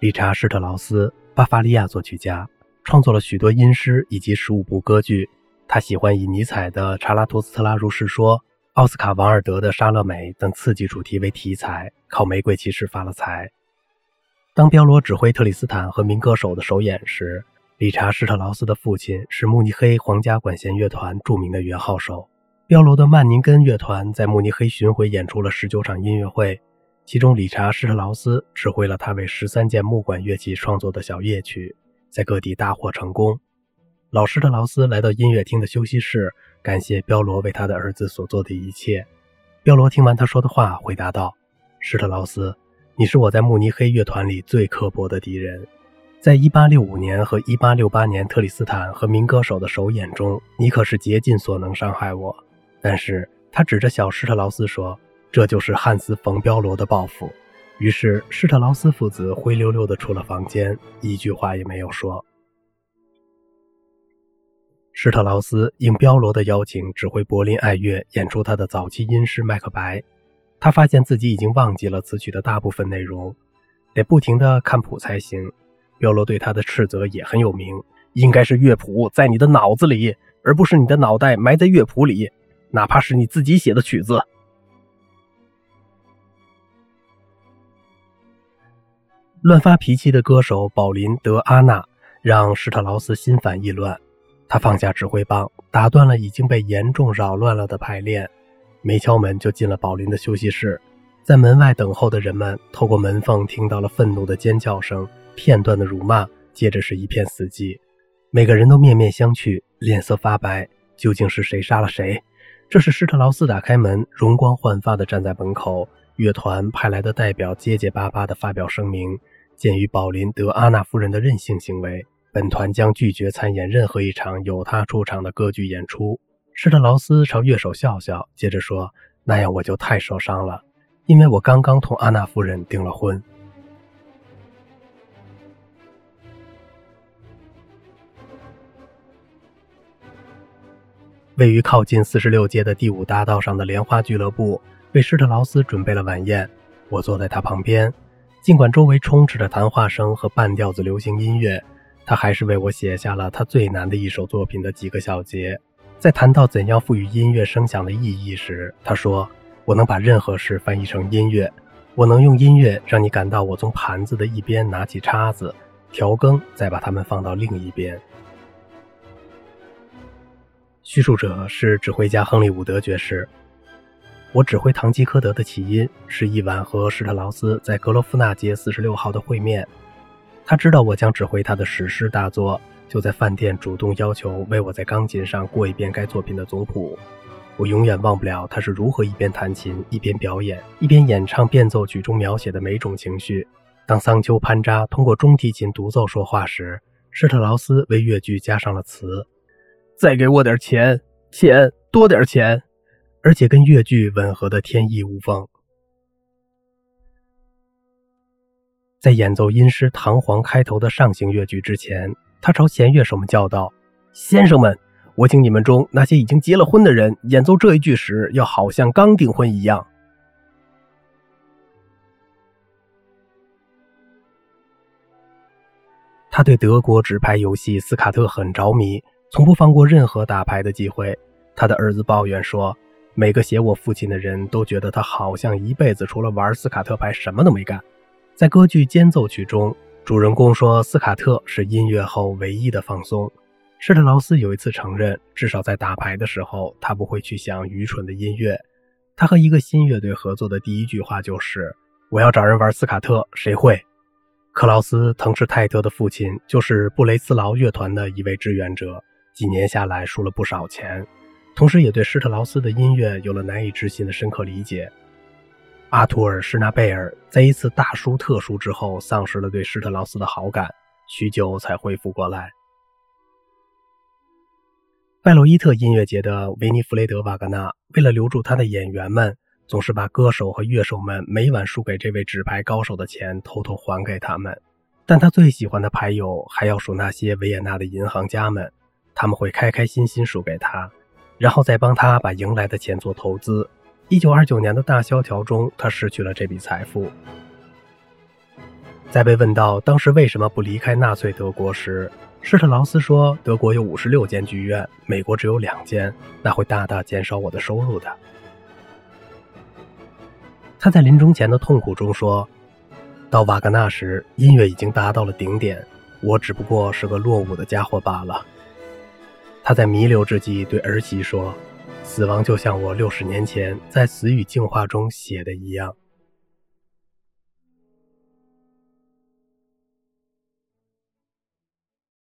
理查·施特劳斯，巴伐利亚作曲家，创作了许多音诗以及十五部歌剧。他喜欢以尼采的《查拉图斯特拉如是说》、奥斯卡·王尔德的《莎乐美》等刺激主题为题材，靠《玫瑰骑士》发了财。当彪罗指挥特里斯坦和民歌手的首演时，理查·施特劳斯的父亲是慕尼黑皇家管弦乐团著名的圆号手。彪罗的曼宁根乐团在慕尼黑巡回演出了十九场音乐会。其中，理查·施特劳斯指挥了他为十三件木管乐器创作的小夜曲，在各地大获成功。老施特劳斯来到音乐厅的休息室，感谢彪罗为他的儿子所做的一切。彪罗听完他说的话，回答道：“施特劳斯，你是我在慕尼黑乐团里最刻薄的敌人。在1865年和1868年特里斯坦和民歌手的首演中，你可是竭尽所能伤害我。”但是，他指着小施特劳斯说。这就是汉斯·冯·彪罗的报复。于是，施特劳斯父子灰溜溜地出了房间，一句话也没有说。施特劳斯应彪罗的邀请，指挥柏林爱乐演出他的早期音诗《麦克白》。他发现自己已经忘记了词曲的大部分内容，得不停地看谱才行。彪罗对他的斥责也很有名：应该是乐谱在你的脑子里，而不是你的脑袋埋在乐谱里，哪怕是你自己写的曲子。乱发脾气的歌手保林·德阿纳让施特劳斯心烦意乱，他放下指挥棒，打断了已经被严重扰乱了的排练，没敲门就进了保林的休息室。在门外等候的人们透过门缝听到了愤怒的尖叫声、片段的辱骂，接着是一片死寂。每个人都面面相觑，脸色发白。究竟是谁杀了谁？这是施特劳斯打开门，容光焕发地站在门口。乐团派来的代表结结巴巴地发表声明：鉴于宝林德阿纳夫人的任性行为，本团将拒绝参演任何一场有她出场的歌剧演出。施特劳斯朝乐手笑笑，接着说：“那样我就太受伤了，因为我刚刚同阿纳夫人订了婚。”位于靠近四十六街的第五大道上的莲花俱乐部。为施特劳斯准备了晚宴，我坐在他旁边。尽管周围充斥着谈话声和半调子流行音乐，他还是为我写下了他最难的一首作品的几个小节。在谈到怎样赋予音乐声响的意义时，他说：“我能把任何事翻译成音乐，我能用音乐让你感到我从盘子的一边拿起叉子调羹，再把它们放到另一边。”叙述者是指挥家亨利·伍德爵士。我指挥《堂吉诃德》的起因是一晚和施特劳斯在格罗夫纳街四十六号的会面。他知道我将指挥他的史诗大作，就在饭店主动要求为我在钢琴上过一遍该作品的总谱。我永远忘不了他是如何一边弹琴一边表演，一边演唱变奏曲中描写的每种情绪。当桑丘潘扎通过中提琴独奏说话时，施特劳斯为乐句加上了词：“再给我点钱，钱多点钱。”而且跟越剧吻合的天衣无缝。在演奏音诗堂皇开头的上行乐句之前，他朝弦乐手们叫道：“先生们，我请你们中那些已经结了婚的人演奏这一句时，要好像刚订婚一样。”他对德国纸牌游戏斯卡特很着迷，从不放过任何打牌的机会。他的儿子抱怨说。每个写我父亲的人都觉得他好像一辈子除了玩斯卡特牌什么都没干。在歌剧间奏曲中，主人公说斯卡特是音乐后唯一的放松。施特劳斯有一次承认，至少在打牌的时候，他不会去想愚蠢的音乐。他和一个新乐队合作的第一句话就是：“我要找人玩斯卡特，谁会？”克劳斯·滕施泰特的父亲就是布雷斯劳乐团的一位志愿者，几年下来输了不少钱。同时，也对施特劳斯的音乐有了难以置信的深刻理解。阿图尔·施纳贝尔在一次大输特输之后，丧失了对施特劳斯的好感，许久才恢复过来。拜洛伊特音乐节的维尼弗雷德·瓦格纳为了留住他的演员们，总是把歌手和乐手们每晚输给这位纸牌高手的钱偷偷还给他们。但他最喜欢的牌友还要数那些维也纳的银行家们，他们会开开心心输给他。然后再帮他把赢来的钱做投资。一九二九年的大萧条中，他失去了这笔财富。在被问到当时为什么不离开纳粹德国时，施特劳斯说：“德国有五十六间剧院，美国只有两间，那会大大减少我的收入的。”他在临终前的痛苦中说：“到瓦格纳时，音乐已经达到了顶点，我只不过是个落伍的家伙罢了。”他在弥留之际对儿媳说：“死亡就像我六十年前在《死与进化》中写的一样。”